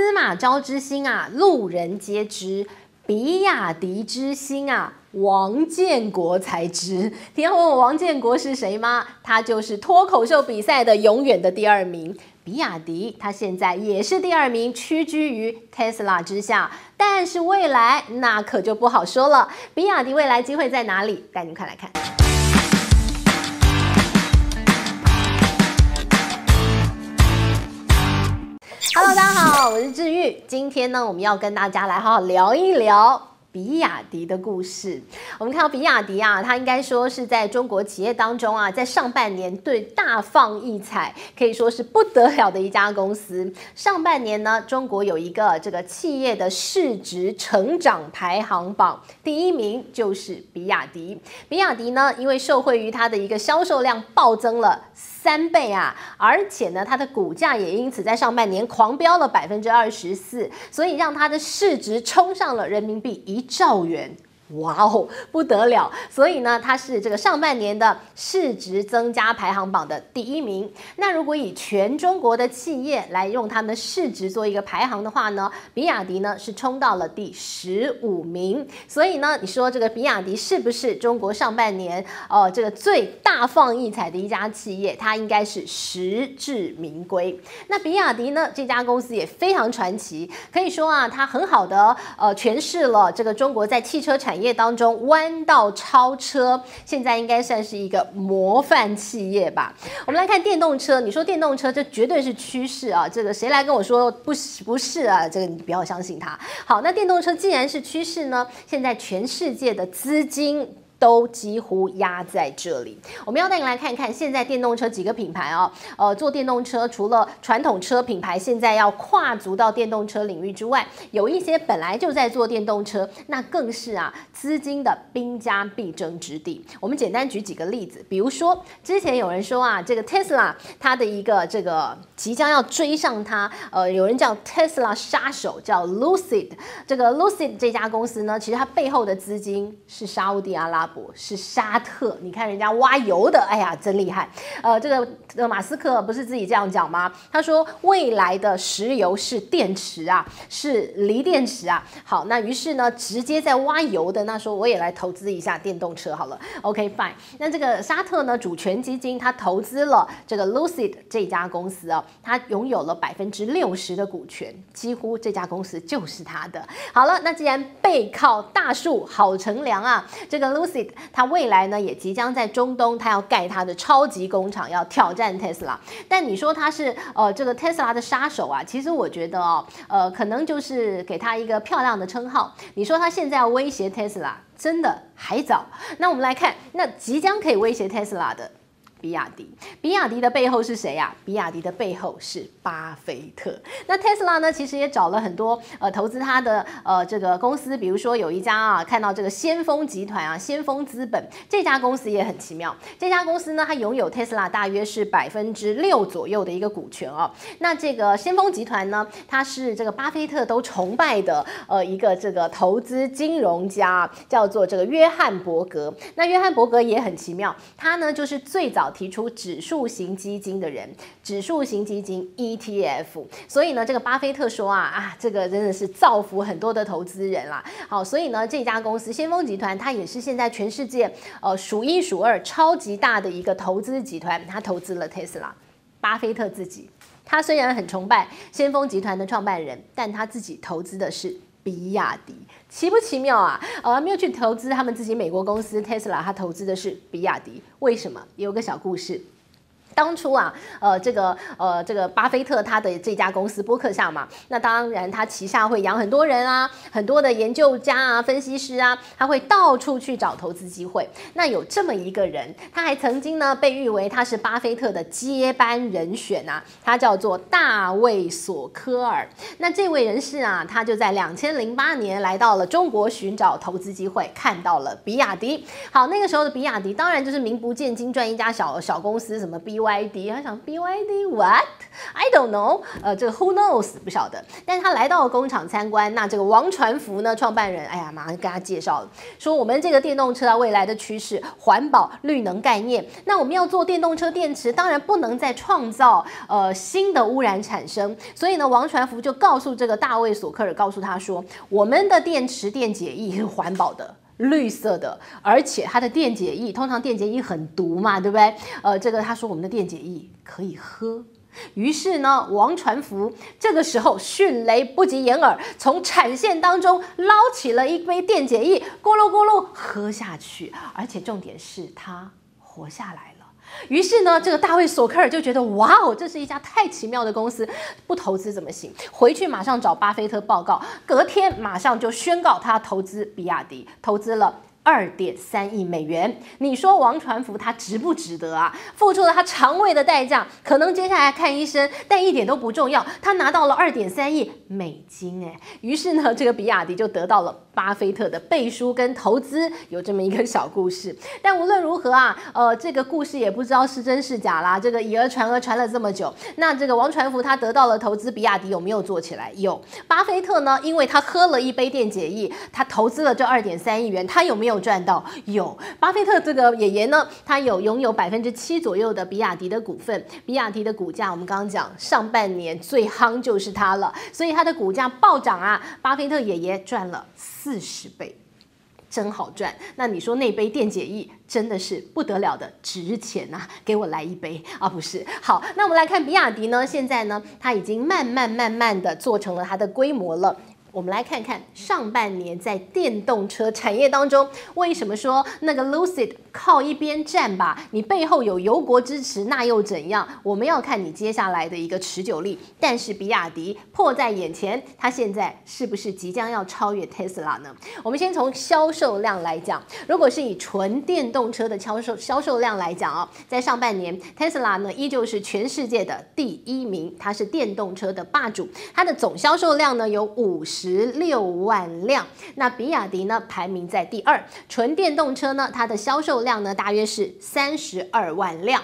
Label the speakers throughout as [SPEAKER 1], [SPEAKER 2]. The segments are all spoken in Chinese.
[SPEAKER 1] 司马昭之心啊，路人皆知；比亚迪之心啊，王建国才知。你要问我王建国是谁吗？他就是脱口秀比赛的永远的第二名。比亚迪，他现在也是第二名，屈居于 Tesla 之下。但是未来那可就不好说了。比亚迪未来机会在哪里？带您快来看。Hello，大家好，我是志玉。今天呢，我们要跟大家来好好聊一聊。比亚迪的故事，我们看到比亚迪啊，它应该说是在中国企业当中啊，在上半年对大放异彩，可以说是不得了的一家公司。上半年呢，中国有一个这个企业的市值成长排行榜，第一名就是比亚迪。比亚迪呢，因为受惠于它的一个销售量暴增了。三倍啊！而且呢，它的股价也因此在上半年狂飙了百分之二十四，所以让它的市值冲上了人民币一兆元。哇哦，不得了！所以呢，它是这个上半年的市值增加排行榜的第一名。那如果以全中国的企业来用他们市值做一个排行的话呢，比亚迪呢是冲到了第十五名。所以呢，你说这个比亚迪是不是中国上半年呃这个最大放异彩的一家企业？它应该是实至名归。那比亚迪呢这家公司也非常传奇，可以说啊，它很好的呃诠释了这个中国在汽车产业。业当中弯道超车，现在应该算是一个模范企业吧。我们来看电动车，你说电动车这绝对是趋势啊！这个谁来跟我说不是不是啊？这个你不要相信他。好，那电动车既然是趋势呢，现在全世界的资金。都几乎压在这里。我们要带你来看看现在电动车几个品牌啊，呃，做电动车除了传统车品牌现在要跨足到电动车领域之外，有一些本来就在做电动车，那更是啊资金的兵家必争之地。我们简单举几个例子，比如说之前有人说啊，这个 Tesla 它的一个这个即将要追上它，呃，有人叫 Tesla 杀手，叫 Lucid。这个 Lucid 这家公司呢，其实它背后的资金是沙乌地阿拉伯。是沙特，你看人家挖油的，哎呀，真厉害。呃，这个呃，马斯克不是自己这样讲吗？他说未来的石油是电池啊，是锂电池啊。好，那于是呢，直接在挖油的，那说我也来投资一下电动车好了。OK fine。那这个沙特呢，主权基金他投资了这个 Lucid 这家公司啊，他拥有了百分之六十的股权，几乎这家公司就是他的。好了，那既然背靠大树好乘凉啊，这个 Lucid。他未来呢，也即将在中东，他要盖他的超级工厂，要挑战特斯拉。但你说他是呃这个特斯拉的杀手啊？其实我觉得哦，呃，可能就是给他一个漂亮的称号。你说他现在要威胁特斯拉，真的还早。那我们来看，那即将可以威胁特斯拉的。比亚迪，比亚迪的背后是谁呀？比亚迪的背后是巴菲特。那特斯拉呢？其实也找了很多呃投资他的呃这个公司，比如说有一家啊，看到这个先锋集团啊，先锋资本这家公司也很奇妙。这家公司呢，它拥有特斯拉大约是百分之六左右的一个股权哦。那这个先锋集团呢，它是这个巴菲特都崇拜的呃一个这个投资金融家，叫做这个约翰伯格。那约翰伯格也很奇妙，他呢就是最早。提出指数型基金的人，指数型基金 ETF，所以呢，这个巴菲特说啊啊，这个真的是造福很多的投资人啦。好，所以呢，这家公司先锋集团，它也是现在全世界呃数一数二超级大的一个投资集团，它投资了特斯拉。巴菲特自己，他虽然很崇拜先锋集团的创办人，但他自己投资的是比亚迪，奇不奇妙啊？呃，没有去投资他们自己美国公司 Tesla，他投资的是比亚迪，为什么？有个小故事。当初啊，呃，这个呃，这个巴菲特他的这家公司波克夏嘛，那当然他旗下会养很多人啊，很多的研究家啊、分析师啊，他会到处去找投资机会。那有这么一个人，他还曾经呢被誉为他是巴菲特的接班人选啊，他叫做大卫索科尔。那这位人士啊，他就在两千零八年来到了中国寻找投资机会，看到了比亚迪。好，那个时候的比亚迪当然就是名不见经传，一家小小公司，什么 B。BYD，他想 BYD what？I don't know，呃，这个 Who knows 不晓得。但是他来到了工厂参观，那这个王传福呢，创办人，哎呀，马上跟他介绍了，说我们这个电动车啊，未来的趋势，环保、绿能概念。那我们要做电动车电池，当然不能再创造呃新的污染产生。所以呢，王传福就告诉这个大卫索克尔，告诉他说，我们的电池电解液是环保的。绿色的，而且它的电解液，通常电解液很毒嘛，对不对？呃，这个他说我们的电解液可以喝，于是呢，王传福这个时候迅雷不及掩耳，从产线当中捞起了一杯电解液，咕噜咕噜喝下去，而且重点是他活下来。于是呢，这个大卫索克尔就觉得，哇哦，这是一家太奇妙的公司，不投资怎么行？回去马上找巴菲特报告，隔天马上就宣告他投资比亚迪，投资了。二点三亿美元，你说王传福他值不值得啊？付出了他肠胃的代价，可能接下来看医生，但一点都不重要。他拿到了二点三亿美金，哎，于是呢，这个比亚迪就得到了巴菲特的背书跟投资，有这么一个小故事。但无论如何啊，呃，这个故事也不知道是真是假啦。这个以讹传讹传了这么久，那这个王传福他得到了投资，比亚迪有没有做起来？有。巴菲特呢，因为他喝了一杯电解液，他投资了这二点三亿元，他有没有？有赚到有，巴菲特这个爷爷呢，他有拥有百分之七左右的比亚迪的股份。比亚迪的股价，我们刚刚讲上半年最夯就是它了，所以它的股价暴涨啊。巴菲特爷爷赚了四十倍，真好赚。那你说那杯电解液真的是不得了的值钱呐，给我来一杯啊！不是，好，那我们来看比亚迪呢，现在呢，它已经慢慢慢慢的做成了它的规模了。我们来看看上半年在电动车产业当中，为什么说那个 Lucid 靠一边站吧？你背后有油国支持，那又怎样？我们要看你接下来的一个持久力。但是比亚迪迫在眼前，它现在是不是即将要超越 Tesla 呢？我们先从销售量来讲，如果是以纯电动车的销售销售量来讲啊，在上半年 Tesla 呢依旧是全世界的第一名，它是电动车的霸主，它的总销售量呢有五十。十六万辆，那比亚迪呢排名在第二，纯电动车呢它的销售量呢大约是三十二万辆，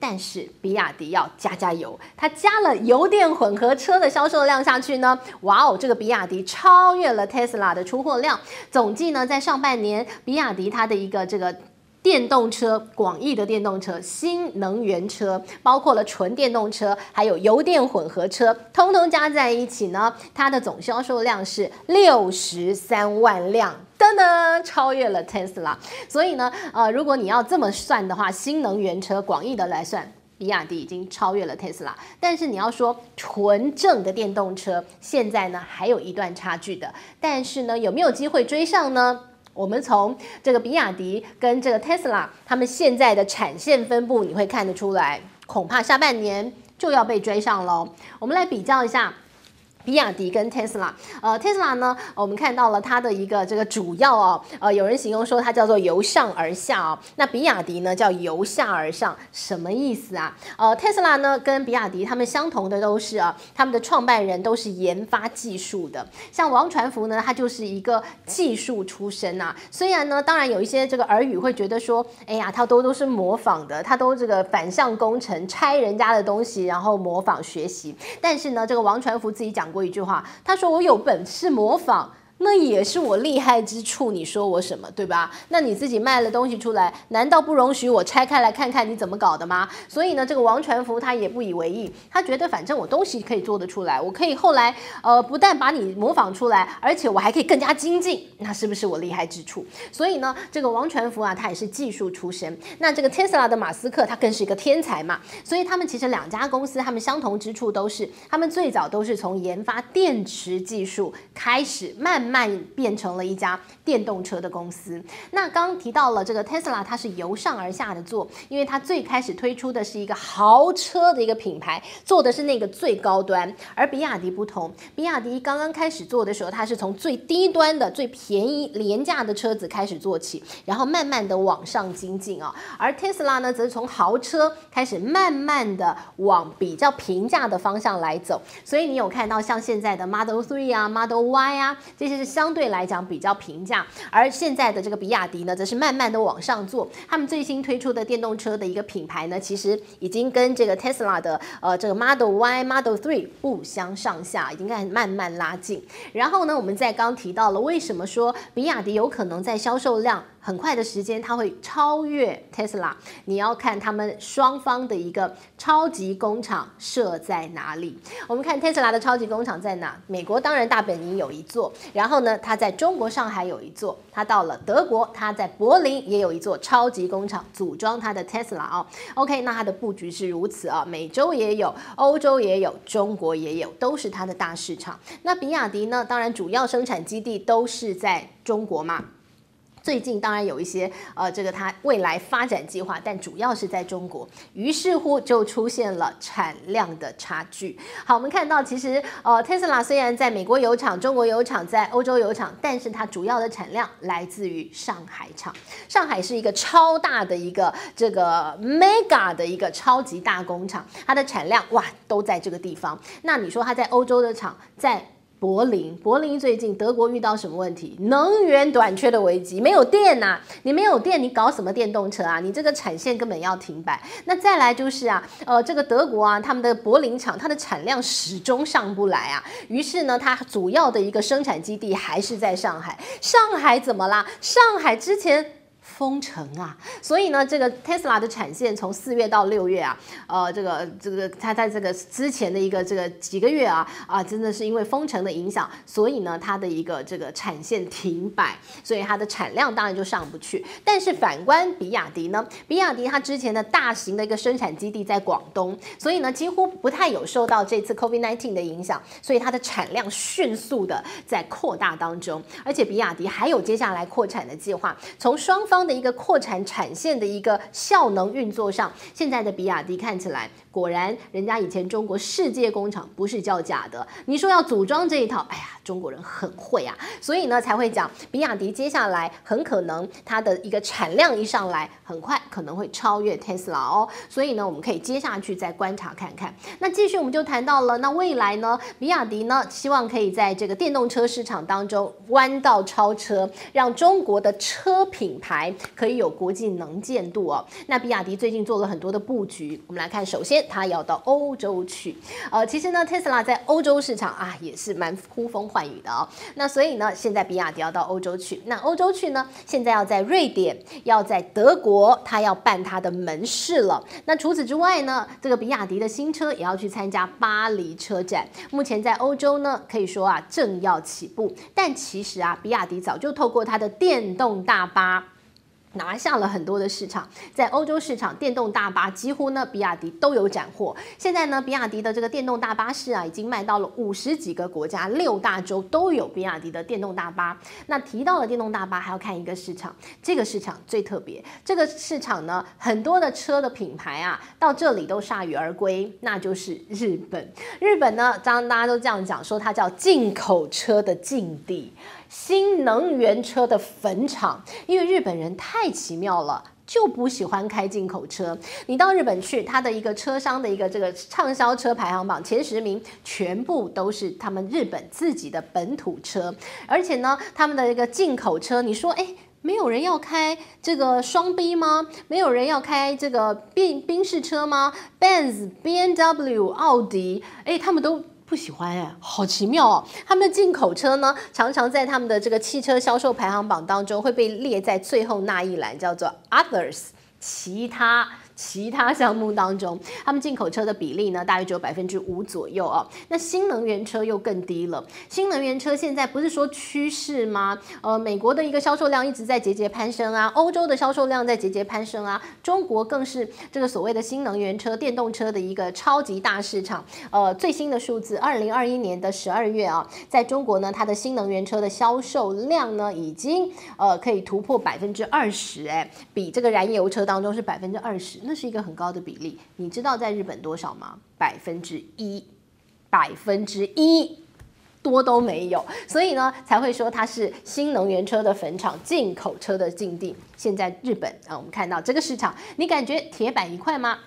[SPEAKER 1] 但是比亚迪要加加油，它加了油电混合车的销售量下去呢，哇哦，这个比亚迪超越了特斯拉的出货量，总计呢在上半年比亚迪它的一个这个。电动车，广义的电动车，新能源车，包括了纯电动车，还有油电混合车，通通加在一起呢，它的总销售量是六十三万辆，噔噔，超越了 Tesla。所以呢，呃，如果你要这么算的话，新能源车广义的来算，比亚迪已经超越了 Tesla。但是你要说纯正的电动车，现在呢还有一段差距的，但是呢，有没有机会追上呢？我们从这个比亚迪跟这个 Tesla，他们现在的产线分布，你会看得出来，恐怕下半年就要被追上喽。我们来比较一下。比亚迪跟特斯拉，呃，特斯拉呢，我们看到了它的一个这个主要哦，呃，有人形容说它叫做由上而下哦，那比亚迪呢叫由下而上，什么意思啊？呃，特斯拉呢跟比亚迪他们相同的都是啊，他们的创办人都是研发技术的，像王传福呢，他就是一个技术出身呐。虽然呢，当然有一些这个耳语会觉得说，哎呀，他都都是模仿的，他都这个反向工程，拆人家的东西，然后模仿学习，但是呢，这个王传福自己讲过一句话，他说：“我有本事模仿。”那也是我厉害之处，你说我什么，对吧？那你自己卖了东西出来，难道不容许我拆开来看看你怎么搞的吗？所以呢，这个王传福他也不以为意，他觉得反正我东西可以做得出来，我可以后来呃不但把你模仿出来，而且我还可以更加精进，那是不是我厉害之处？所以呢，这个王传福啊，他也是技术出身。那这个特斯拉的马斯克，他更是一个天才嘛。所以他们其实两家公司，他们相同之处都是，他们最早都是从研发电池技术开始，慢。慢慢变成了一家电动车的公司。那刚提到了这个 Tesla，它是由上而下的做，因为它最开始推出的是一个豪车的一个品牌，做的是那个最高端。而比亚迪不同，比亚迪刚刚开始做的时候，它是从最低端的、最便宜、廉价的车子开始做起，然后慢慢的往上精进啊。而 Tesla 呢，则是从豪车开始，慢慢的往比较平价的方向来走。所以你有看到像现在的 Model 3啊、Model Y 啊这些。是相对来讲比较平价。而现在的这个比亚迪呢，则是慢慢的往上做。他们最新推出的电动车的一个品牌呢，其实已经跟这个 Tesla 的呃这个 Model Y、Model Three 不相上下，已经开始慢慢拉近。然后呢，我们在刚提到了为什么说比亚迪有可能在销售量很快的时间，它会超越 Tesla。你要看他们双方的一个超级工厂设在哪里。我们看 Tesla 的超级工厂在哪？美国当然大本营有一座，然后呢，它在中国上海有一座，它到了德国，它在柏林也有一座超级工厂组装它的 Tesla 哦。OK，那它的布局是如此啊，美洲也有，欧洲也有，中国也有，都是它的大市场。那比亚迪呢？当然主要生产基地都是在中国嘛。最近当然有一些呃，这个它未来发展计划，但主要是在中国，于是乎就出现了产量的差距。好，我们看到其实呃，特斯拉虽然在美国有厂、中国有厂、在欧洲有厂，但是它主要的产量来自于上海厂。上海是一个超大的一个这个 mega 的一个超级大工厂，它的产量哇都在这个地方。那你说它在欧洲的厂在？柏林，柏林最近德国遇到什么问题？能源短缺的危机，没有电呐、你没有电，你搞什么电动车啊？你这个产线根本要停摆。那再来就是啊，呃，这个德国啊，他们的柏林厂，它的产量始终上不来啊。于是呢，它主要的一个生产基地还是在上海。上海怎么啦？上海之前。封城啊，所以呢，这个 Tesla 的产线从四月到六月啊，呃，这个这个它在这个之前的一个这个几个月啊啊，真的是因为封城的影响，所以呢，它的一个这个产线停摆，所以它的产量当然就上不去。但是反观比亚迪呢，比亚迪它之前的大型的一个生产基地在广东，所以呢，几乎不太有受到这次 COVID-19 的影响，所以它的产量迅速的在扩大当中，而且比亚迪还有接下来扩产的计划，从双方。的一个扩产产线的一个效能运作上，现在的比亚迪看起来。果然，人家以前中国世界工厂不是叫假的。你说要组装这一套，哎呀，中国人很会啊，所以呢才会讲，比亚迪接下来很可能它的一个产量一上来，很快可能会超越 Tesla 哦。所以呢，我们可以接下去再观察看看。那继续我们就谈到了，那未来呢，比亚迪呢希望可以在这个电动车市场当中弯道超车，让中国的车品牌可以有国际能见度哦。那比亚迪最近做了很多的布局，我们来看，首先。他要到欧洲去，呃，其实呢，特斯拉在欧洲市场啊也是蛮呼风唤雨的哦。那所以呢，现在比亚迪要到欧洲去，那欧洲去呢，现在要在瑞典，要在德国，他要办他的门市了。那除此之外呢，这个比亚迪的新车也要去参加巴黎车展。目前在欧洲呢，可以说啊正要起步，但其实啊，比亚迪早就透过它的电动大巴。拿下了很多的市场，在欧洲市场，电动大巴几乎呢，比亚迪都有斩获。现在呢，比亚迪的这个电动大巴士啊，已经卖到了五十几个国家，六大洲都有比亚迪的电动大巴。那提到了电动大巴，还要看一个市场，这个市场最特别。这个市场呢，很多的车的品牌啊，到这里都铩羽而归，那就是日本。日本呢，当大家都这样讲，说它叫进口车的禁地。新能源车的坟场，因为日本人太奇妙了，就不喜欢开进口车。你到日本去，它的一个车商的一个这个畅销车排行榜前十名，全部都是他们日本自己的本土车。而且呢，他们的一个进口车，你说，诶，没有人要开这个双 B 吗？没有人要开这个宾宾士车吗？Benz、B N W、奥迪，诶，他们都。不喜欢哎，好奇妙哦！他们的进口车呢，常常在他们的这个汽车销售排行榜当中会被列在最后那一栏，叫做 Others，其他。其他项目当中，他们进口车的比例呢，大约只有百分之五左右哦。那新能源车又更低了。新能源车现在不是说趋势吗？呃，美国的一个销售量一直在节节攀升啊，欧洲的销售量在节节攀升啊，中国更是这个所谓的新能源车、电动车的一个超级大市场。呃，最新的数字，二零二一年的十二月啊，在中国呢，它的新能源车的销售量呢，已经呃可以突破百分之二十，哎，比这个燃油车当中是百分之二十。那是一个很高的比例，你知道在日本多少吗？百分之一，百分之一多都没有，所以呢才会说它是新能源车的坟场，进口车的禁地。现在日本啊，我们看到这个市场，你感觉铁板一块吗？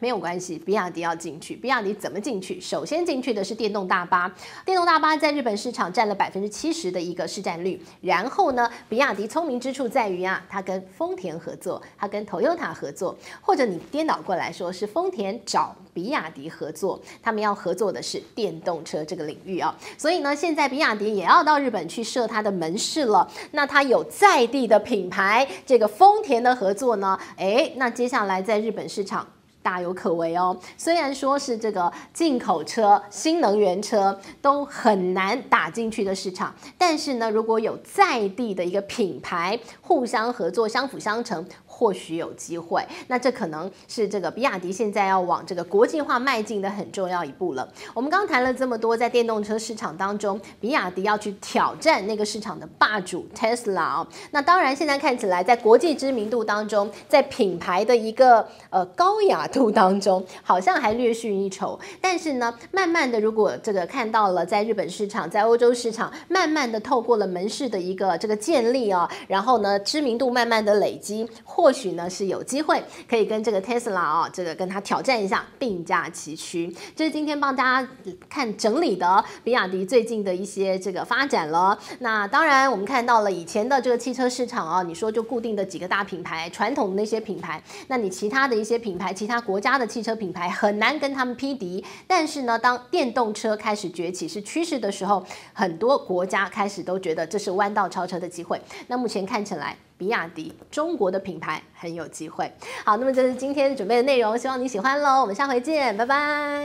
[SPEAKER 1] 没有关系，比亚迪要进去。比亚迪怎么进去？首先进去的是电动大巴，电动大巴在日本市场占了百分之七十的一个市占率。然后呢，比亚迪聪明之处在于啊，它跟丰田合作，它跟 Toyota 合作，或者你颠倒过来说是丰田找比亚迪合作，他们要合作的是电动车这个领域啊。所以呢，现在比亚迪也要到日本去设它的门市了。那它有在地的品牌，这个丰田的合作呢，诶，那接下来在日本市场。大有可为哦。虽然说是这个进口车、新能源车都很难打进去的市场，但是呢，如果有在地的一个品牌互相合作、相辅相成。或许有机会，那这可能是这个比亚迪现在要往这个国际化迈进的很重要一步了。我们刚谈了这么多，在电动车市场当中，比亚迪要去挑战那个市场的霸主 Tesla 哦。那当然，现在看起来在国际知名度当中，在品牌的一个呃高雅度当中，好像还略逊一筹。但是呢，慢慢的，如果这个看到了在日本市场、在欧洲市场，慢慢的透过了门市的一个这个建立啊，然后呢，知名度慢慢的累积，或或许呢是有机会可以跟这个 Tesla 啊，这个跟他挑战一下，并驾齐驱。这是今天帮大家看整理的比亚迪最近的一些这个发展了。那当然，我们看到了以前的这个汽车市场啊，你说就固定的几个大品牌，传统的那些品牌，那你其他的一些品牌，其他国家的汽车品牌很难跟他们匹敌。但是呢，当电动车开始崛起是趋势的时候，很多国家开始都觉得这是弯道超车的机会。那目前看起来。比亚迪，中国的品牌很有机会。好，那么这是今天准备的内容，希望你喜欢喽。我们下回见，拜拜。